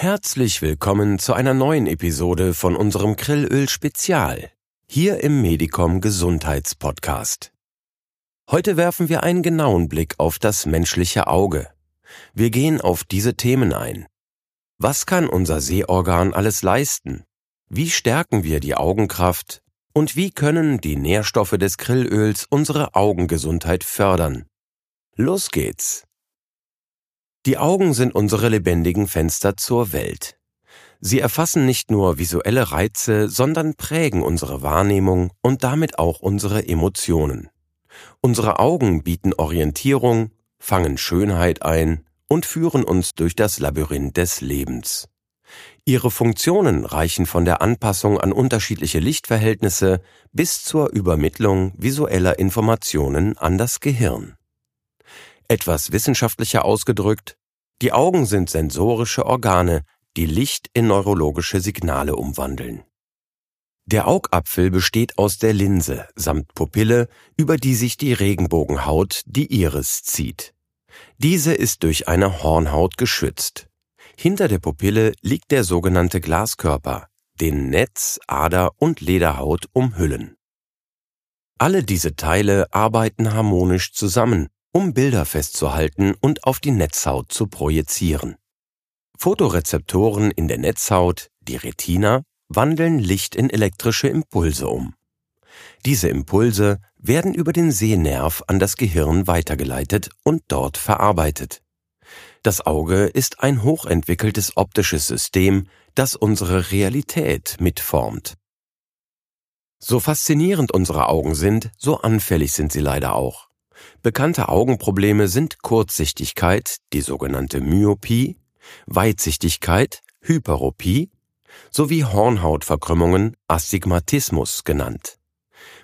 Herzlich willkommen zu einer neuen Episode von unserem Grillöl Spezial hier im Medicom Gesundheitspodcast. Heute werfen wir einen genauen Blick auf das menschliche Auge. Wir gehen auf diese Themen ein. Was kann unser Sehorgan alles leisten? Wie stärken wir die Augenkraft? Und wie können die Nährstoffe des Grillöls unsere Augengesundheit fördern? Los geht's! Die Augen sind unsere lebendigen Fenster zur Welt. Sie erfassen nicht nur visuelle Reize, sondern prägen unsere Wahrnehmung und damit auch unsere Emotionen. Unsere Augen bieten Orientierung, fangen Schönheit ein und führen uns durch das Labyrinth des Lebens. Ihre Funktionen reichen von der Anpassung an unterschiedliche Lichtverhältnisse bis zur Übermittlung visueller Informationen an das Gehirn. Etwas wissenschaftlicher ausgedrückt, die Augen sind sensorische Organe, die Licht in neurologische Signale umwandeln. Der Augapfel besteht aus der Linse samt Pupille, über die sich die Regenbogenhaut, die Iris, zieht. Diese ist durch eine Hornhaut geschützt. Hinter der Pupille liegt der sogenannte Glaskörper, den Netz, Ader und Lederhaut umhüllen. Alle diese Teile arbeiten harmonisch zusammen um Bilder festzuhalten und auf die Netzhaut zu projizieren. Fotorezeptoren in der Netzhaut, die Retina, wandeln Licht in elektrische Impulse um. Diese Impulse werden über den Sehnerv an das Gehirn weitergeleitet und dort verarbeitet. Das Auge ist ein hochentwickeltes optisches System, das unsere Realität mitformt. So faszinierend unsere Augen sind, so anfällig sind sie leider auch. Bekannte Augenprobleme sind Kurzsichtigkeit, die sogenannte Myopie, Weitsichtigkeit, Hyperopie sowie Hornhautverkrümmungen, Astigmatismus genannt.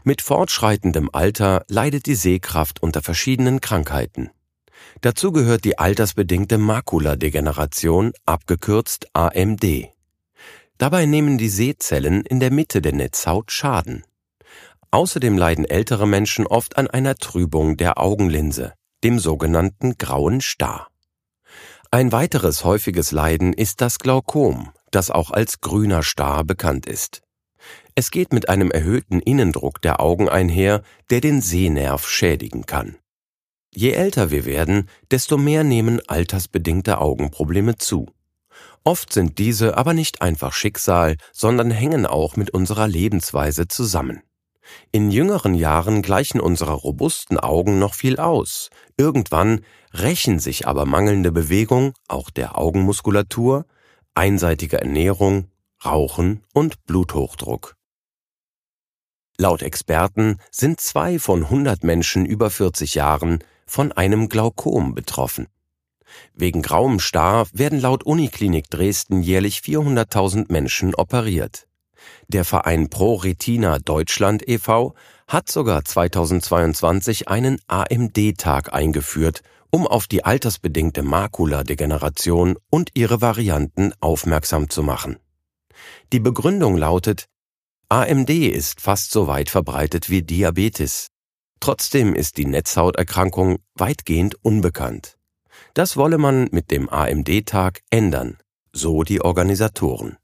Mit fortschreitendem Alter leidet die Sehkraft unter verschiedenen Krankheiten. Dazu gehört die altersbedingte Makuladegeneration, abgekürzt AMD. Dabei nehmen die Sehzellen in der Mitte der Netzhaut Schaden. Außerdem leiden ältere Menschen oft an einer Trübung der Augenlinse, dem sogenannten grauen Star. Ein weiteres häufiges Leiden ist das Glaukom, das auch als grüner Star bekannt ist. Es geht mit einem erhöhten Innendruck der Augen einher, der den Sehnerv schädigen kann. Je älter wir werden, desto mehr nehmen altersbedingte Augenprobleme zu. Oft sind diese aber nicht einfach Schicksal, sondern hängen auch mit unserer Lebensweise zusammen. In jüngeren Jahren gleichen unsere robusten Augen noch viel aus. Irgendwann rächen sich aber mangelnde Bewegung, auch der Augenmuskulatur, einseitige Ernährung, Rauchen und Bluthochdruck. Laut Experten sind zwei von 100 Menschen über 40 Jahren von einem Glaukom betroffen. Wegen grauem Star werden laut Uniklinik Dresden jährlich 400.000 Menschen operiert. Der Verein Pro Retina Deutschland e.V. hat sogar 2022 einen AMD-Tag eingeführt, um auf die altersbedingte Makuladegeneration und ihre Varianten aufmerksam zu machen. Die Begründung lautet, AMD ist fast so weit verbreitet wie Diabetes. Trotzdem ist die Netzhauterkrankung weitgehend unbekannt. Das wolle man mit dem AMD-Tag ändern, so die Organisatoren.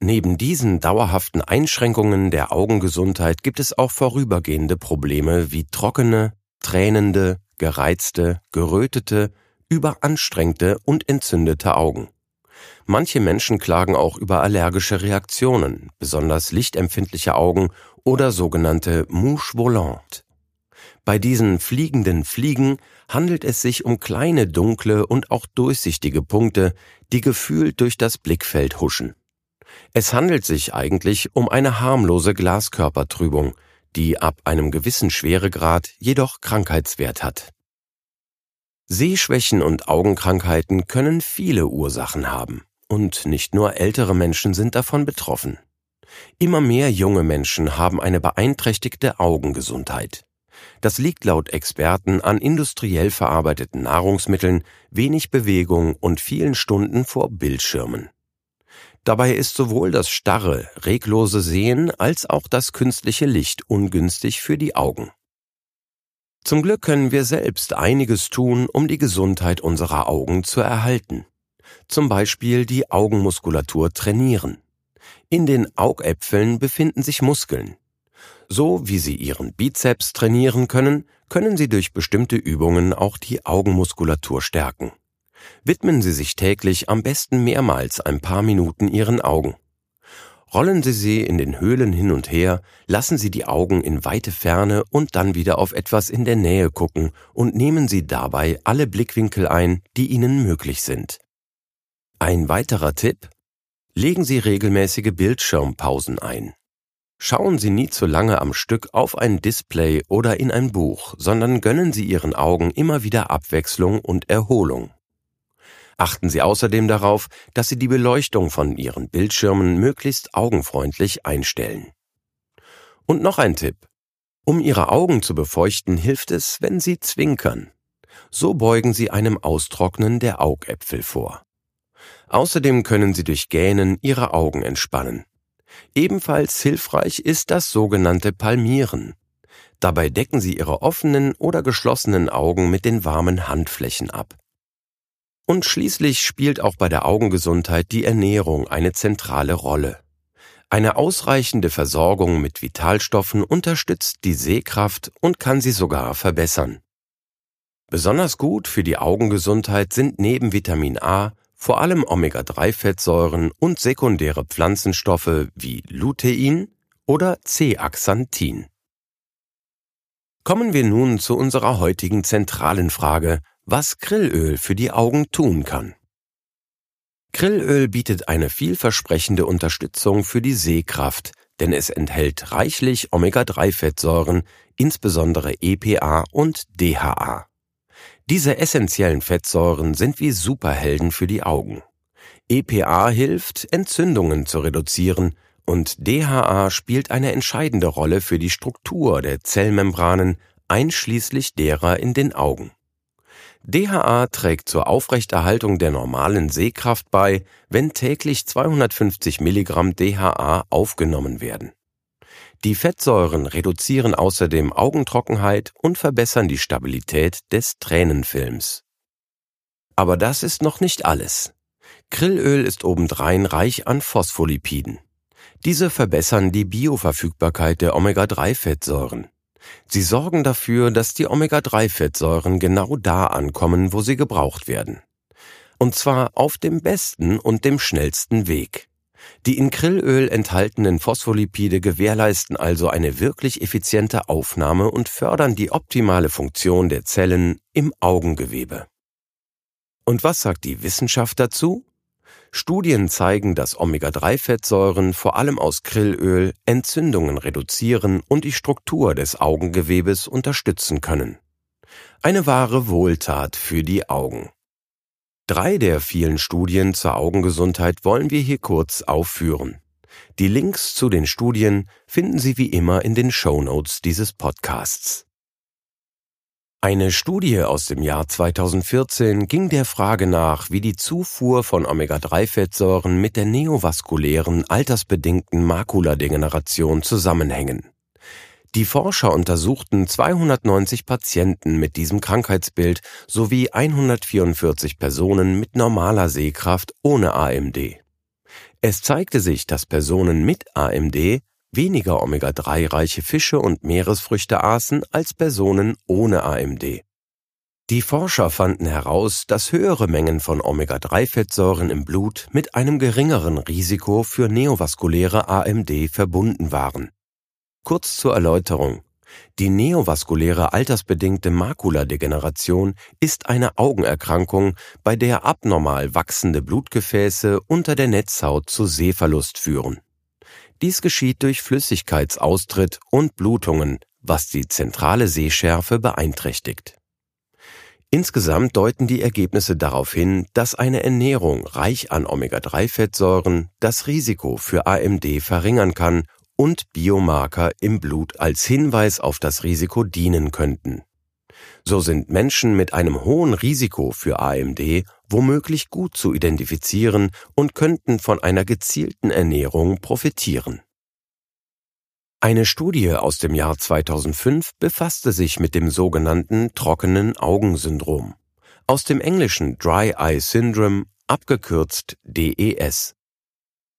Neben diesen dauerhaften Einschränkungen der Augengesundheit gibt es auch vorübergehende Probleme wie trockene, tränende, gereizte, gerötete, überanstrengte und entzündete Augen. Manche Menschen klagen auch über allergische Reaktionen, besonders lichtempfindliche Augen oder sogenannte Mouche volante. Bei diesen fliegenden Fliegen handelt es sich um kleine dunkle und auch durchsichtige Punkte, die gefühlt durch das Blickfeld huschen. Es handelt sich eigentlich um eine harmlose Glaskörpertrübung, die ab einem gewissen Schweregrad jedoch Krankheitswert hat. Sehschwächen und Augenkrankheiten können viele Ursachen haben, und nicht nur ältere Menschen sind davon betroffen. Immer mehr junge Menschen haben eine beeinträchtigte Augengesundheit. Das liegt laut Experten an industriell verarbeiteten Nahrungsmitteln, wenig Bewegung und vielen Stunden vor Bildschirmen. Dabei ist sowohl das starre, reglose Sehen als auch das künstliche Licht ungünstig für die Augen. Zum Glück können wir selbst einiges tun, um die Gesundheit unserer Augen zu erhalten. Zum Beispiel die Augenmuskulatur trainieren. In den Augäpfeln befinden sich Muskeln. So wie Sie Ihren Bizeps trainieren können, können Sie durch bestimmte Übungen auch die Augenmuskulatur stärken. Widmen Sie sich täglich am besten mehrmals ein paar Minuten Ihren Augen. Rollen Sie sie in den Höhlen hin und her, lassen Sie die Augen in weite Ferne und dann wieder auf etwas in der Nähe gucken und nehmen Sie dabei alle Blickwinkel ein, die Ihnen möglich sind. Ein weiterer Tipp? Legen Sie regelmäßige Bildschirmpausen ein. Schauen Sie nie zu lange am Stück auf ein Display oder in ein Buch, sondern gönnen Sie Ihren Augen immer wieder Abwechslung und Erholung. Achten Sie außerdem darauf, dass Sie die Beleuchtung von Ihren Bildschirmen möglichst augenfreundlich einstellen. Und noch ein Tipp. Um Ihre Augen zu befeuchten, hilft es, wenn Sie zwinkern. So beugen Sie einem Austrocknen der Augäpfel vor. Außerdem können Sie durch Gähnen Ihre Augen entspannen. Ebenfalls hilfreich ist das sogenannte Palmieren. Dabei decken Sie Ihre offenen oder geschlossenen Augen mit den warmen Handflächen ab. Und schließlich spielt auch bei der Augengesundheit die Ernährung eine zentrale Rolle. Eine ausreichende Versorgung mit Vitalstoffen unterstützt die Sehkraft und kann sie sogar verbessern. Besonders gut für die Augengesundheit sind neben Vitamin A vor allem Omega-3-Fettsäuren und sekundäre Pflanzenstoffe wie Lutein oder C-Axanthin. Kommen wir nun zu unserer heutigen zentralen Frage, was Grillöl für die Augen tun kann. Grillöl bietet eine vielversprechende Unterstützung für die Sehkraft, denn es enthält reichlich Omega-3-Fettsäuren, insbesondere EPA und DHA. Diese essentiellen Fettsäuren sind wie Superhelden für die Augen. EPA hilft, Entzündungen zu reduzieren und DHA spielt eine entscheidende Rolle für die Struktur der Zellmembranen, einschließlich derer in den Augen. DHA trägt zur Aufrechterhaltung der normalen Sehkraft bei, wenn täglich 250 Milligramm DHA aufgenommen werden. Die Fettsäuren reduzieren außerdem Augentrockenheit und verbessern die Stabilität des Tränenfilms. Aber das ist noch nicht alles. Grillöl ist obendrein reich an Phospholipiden. Diese verbessern die Bioverfügbarkeit der Omega-3-Fettsäuren. Sie sorgen dafür, dass die Omega-3-Fettsäuren genau da ankommen, wo sie gebraucht werden. Und zwar auf dem besten und dem schnellsten Weg. Die in Krillöl enthaltenen Phospholipide gewährleisten also eine wirklich effiziente Aufnahme und fördern die optimale Funktion der Zellen im Augengewebe. Und was sagt die Wissenschaft dazu? Studien zeigen, dass Omega-3-Fettsäuren vor allem aus Krillöl Entzündungen reduzieren und die Struktur des Augengewebes unterstützen können. Eine wahre Wohltat für die Augen. Drei der vielen Studien zur Augengesundheit wollen wir hier kurz aufführen. Die Links zu den Studien finden Sie wie immer in den Show Notes dieses Podcasts. Eine Studie aus dem Jahr 2014 ging der Frage nach, wie die Zufuhr von Omega-3-Fettsäuren mit der neovaskulären, altersbedingten Makuladegeneration zusammenhängen. Die Forscher untersuchten 290 Patienten mit diesem Krankheitsbild sowie 144 Personen mit normaler Sehkraft ohne AMD. Es zeigte sich, dass Personen mit AMD weniger Omega-3-reiche Fische und Meeresfrüchte aßen als Personen ohne AMD. Die Forscher fanden heraus, dass höhere Mengen von Omega-3-Fettsäuren im Blut mit einem geringeren Risiko für neovaskuläre AMD verbunden waren. Kurz zur Erläuterung. Die neovaskuläre altersbedingte Makuladegeneration ist eine Augenerkrankung, bei der abnormal wachsende Blutgefäße unter der Netzhaut zu Sehverlust führen. Dies geschieht durch Flüssigkeitsaustritt und Blutungen, was die zentrale Sehschärfe beeinträchtigt. Insgesamt deuten die Ergebnisse darauf hin, dass eine Ernährung reich an Omega-3-Fettsäuren das Risiko für AMD verringern kann und Biomarker im Blut als Hinweis auf das Risiko dienen könnten. So sind Menschen mit einem hohen Risiko für AMD womöglich gut zu identifizieren und könnten von einer gezielten Ernährung profitieren. Eine Studie aus dem Jahr 2005 befasste sich mit dem sogenannten trockenen Augensyndrom, aus dem englischen Dry Eye Syndrome, abgekürzt DES.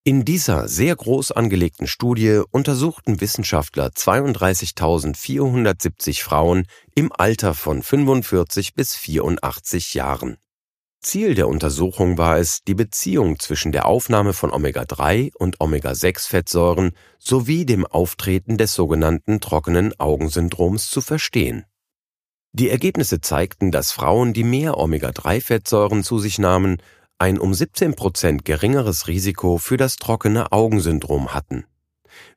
In dieser sehr groß angelegten Studie untersuchten Wissenschaftler 32.470 Frauen im Alter von 45 bis 84 Jahren. Ziel der Untersuchung war es, die Beziehung zwischen der Aufnahme von Omega-3 und Omega-6-Fettsäuren sowie dem Auftreten des sogenannten trockenen Augensyndroms zu verstehen. Die Ergebnisse zeigten, dass Frauen, die mehr Omega-3-Fettsäuren zu sich nahmen, ein um 17 Prozent geringeres Risiko für das trockene Augensyndrom hatten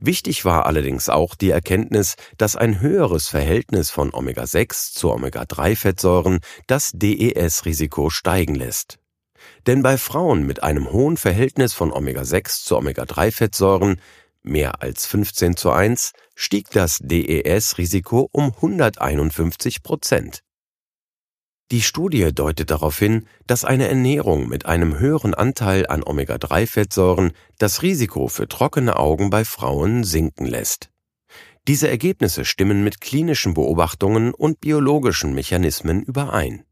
Wichtig war allerdings auch die Erkenntnis, dass ein höheres Verhältnis von Omega-6 zu Omega-3-Fettsäuren das DES-Risiko steigen lässt. Denn bei Frauen mit einem hohen Verhältnis von Omega-6 zu Omega-3-Fettsäuren, mehr als 15 zu 1, stieg das DES-Risiko um 151 Prozent. Die Studie deutet darauf hin, dass eine Ernährung mit einem höheren Anteil an Omega-3-Fettsäuren das Risiko für trockene Augen bei Frauen sinken lässt. Diese Ergebnisse stimmen mit klinischen Beobachtungen und biologischen Mechanismen überein.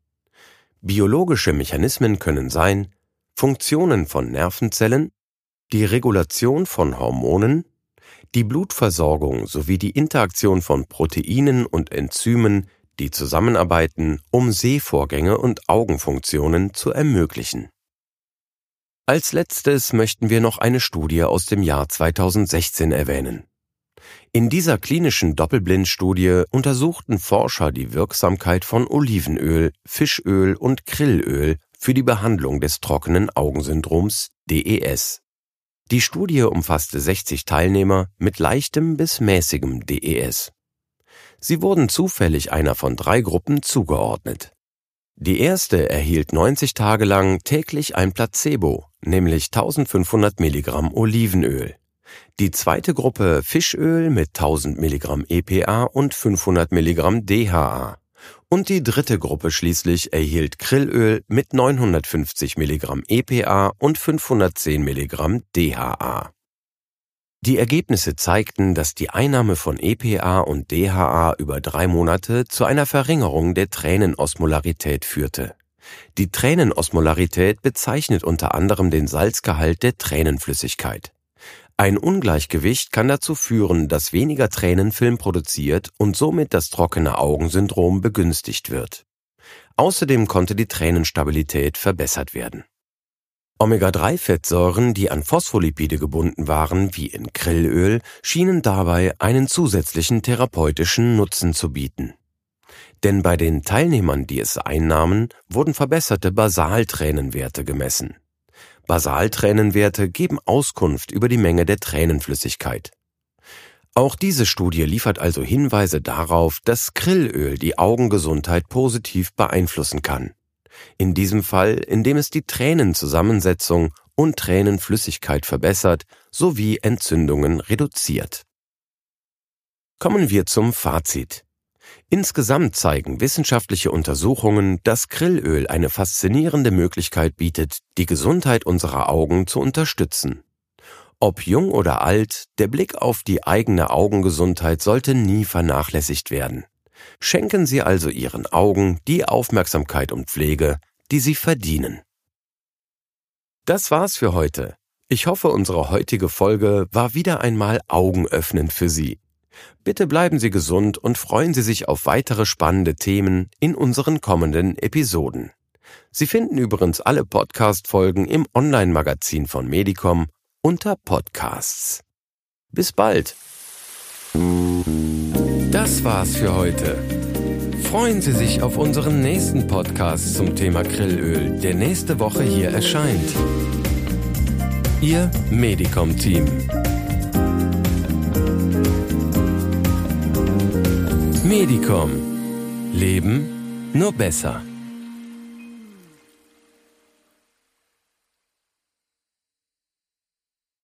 Biologische Mechanismen können sein Funktionen von Nervenzellen, die Regulation von Hormonen, die Blutversorgung sowie die Interaktion von Proteinen und Enzymen die zusammenarbeiten, um Sehvorgänge und Augenfunktionen zu ermöglichen. Als letztes möchten wir noch eine Studie aus dem Jahr 2016 erwähnen. In dieser klinischen Doppelblindstudie untersuchten Forscher die Wirksamkeit von Olivenöl, Fischöl und Krillöl für die Behandlung des trockenen Augensyndroms DES. Die Studie umfasste 60 Teilnehmer mit leichtem bis mäßigem DES. Sie wurden zufällig einer von drei Gruppen zugeordnet. Die erste erhielt 90 Tage lang täglich ein Placebo, nämlich 1500 Milligramm Olivenöl. Die zweite Gruppe Fischöl mit 1000 Milligramm EPA und 500 Milligramm DHA. Und die dritte Gruppe schließlich erhielt Krillöl mit 950 Milligramm EPA und 510 Milligramm DHA. Die Ergebnisse zeigten, dass die Einnahme von EPA und DHA über drei Monate zu einer Verringerung der Tränenosmolarität führte. Die Tränenosmolarität bezeichnet unter anderem den Salzgehalt der Tränenflüssigkeit. Ein Ungleichgewicht kann dazu führen, dass weniger Tränenfilm produziert und somit das trockene Augensyndrom begünstigt wird. Außerdem konnte die Tränenstabilität verbessert werden. Omega-3-Fettsäuren, die an Phospholipide gebunden waren, wie in Krillöl, schienen dabei einen zusätzlichen therapeutischen Nutzen zu bieten. Denn bei den Teilnehmern, die es einnahmen, wurden verbesserte Basaltränenwerte gemessen. Basaltränenwerte geben Auskunft über die Menge der Tränenflüssigkeit. Auch diese Studie liefert also Hinweise darauf, dass Krillöl die Augengesundheit positiv beeinflussen kann in diesem Fall indem es die Tränenzusammensetzung und Tränenflüssigkeit verbessert sowie Entzündungen reduziert. Kommen wir zum Fazit. Insgesamt zeigen wissenschaftliche Untersuchungen, dass Krillöl eine faszinierende Möglichkeit bietet, die Gesundheit unserer Augen zu unterstützen. Ob jung oder alt, der Blick auf die eigene Augengesundheit sollte nie vernachlässigt werden. Schenken Sie also Ihren Augen die Aufmerksamkeit und Pflege, die sie verdienen. Das war's für heute. Ich hoffe, unsere heutige Folge war wieder einmal augenöffnend für Sie. Bitte bleiben Sie gesund und freuen Sie sich auf weitere spannende Themen in unseren kommenden Episoden. Sie finden übrigens alle Podcast-Folgen im Online-Magazin von Medicom unter Podcasts. Bis bald! Das war's für heute. Freuen Sie sich auf unseren nächsten Podcast zum Thema Grillöl, der nächste Woche hier erscheint. Ihr Medicom-Team. Medicom. Leben nur besser.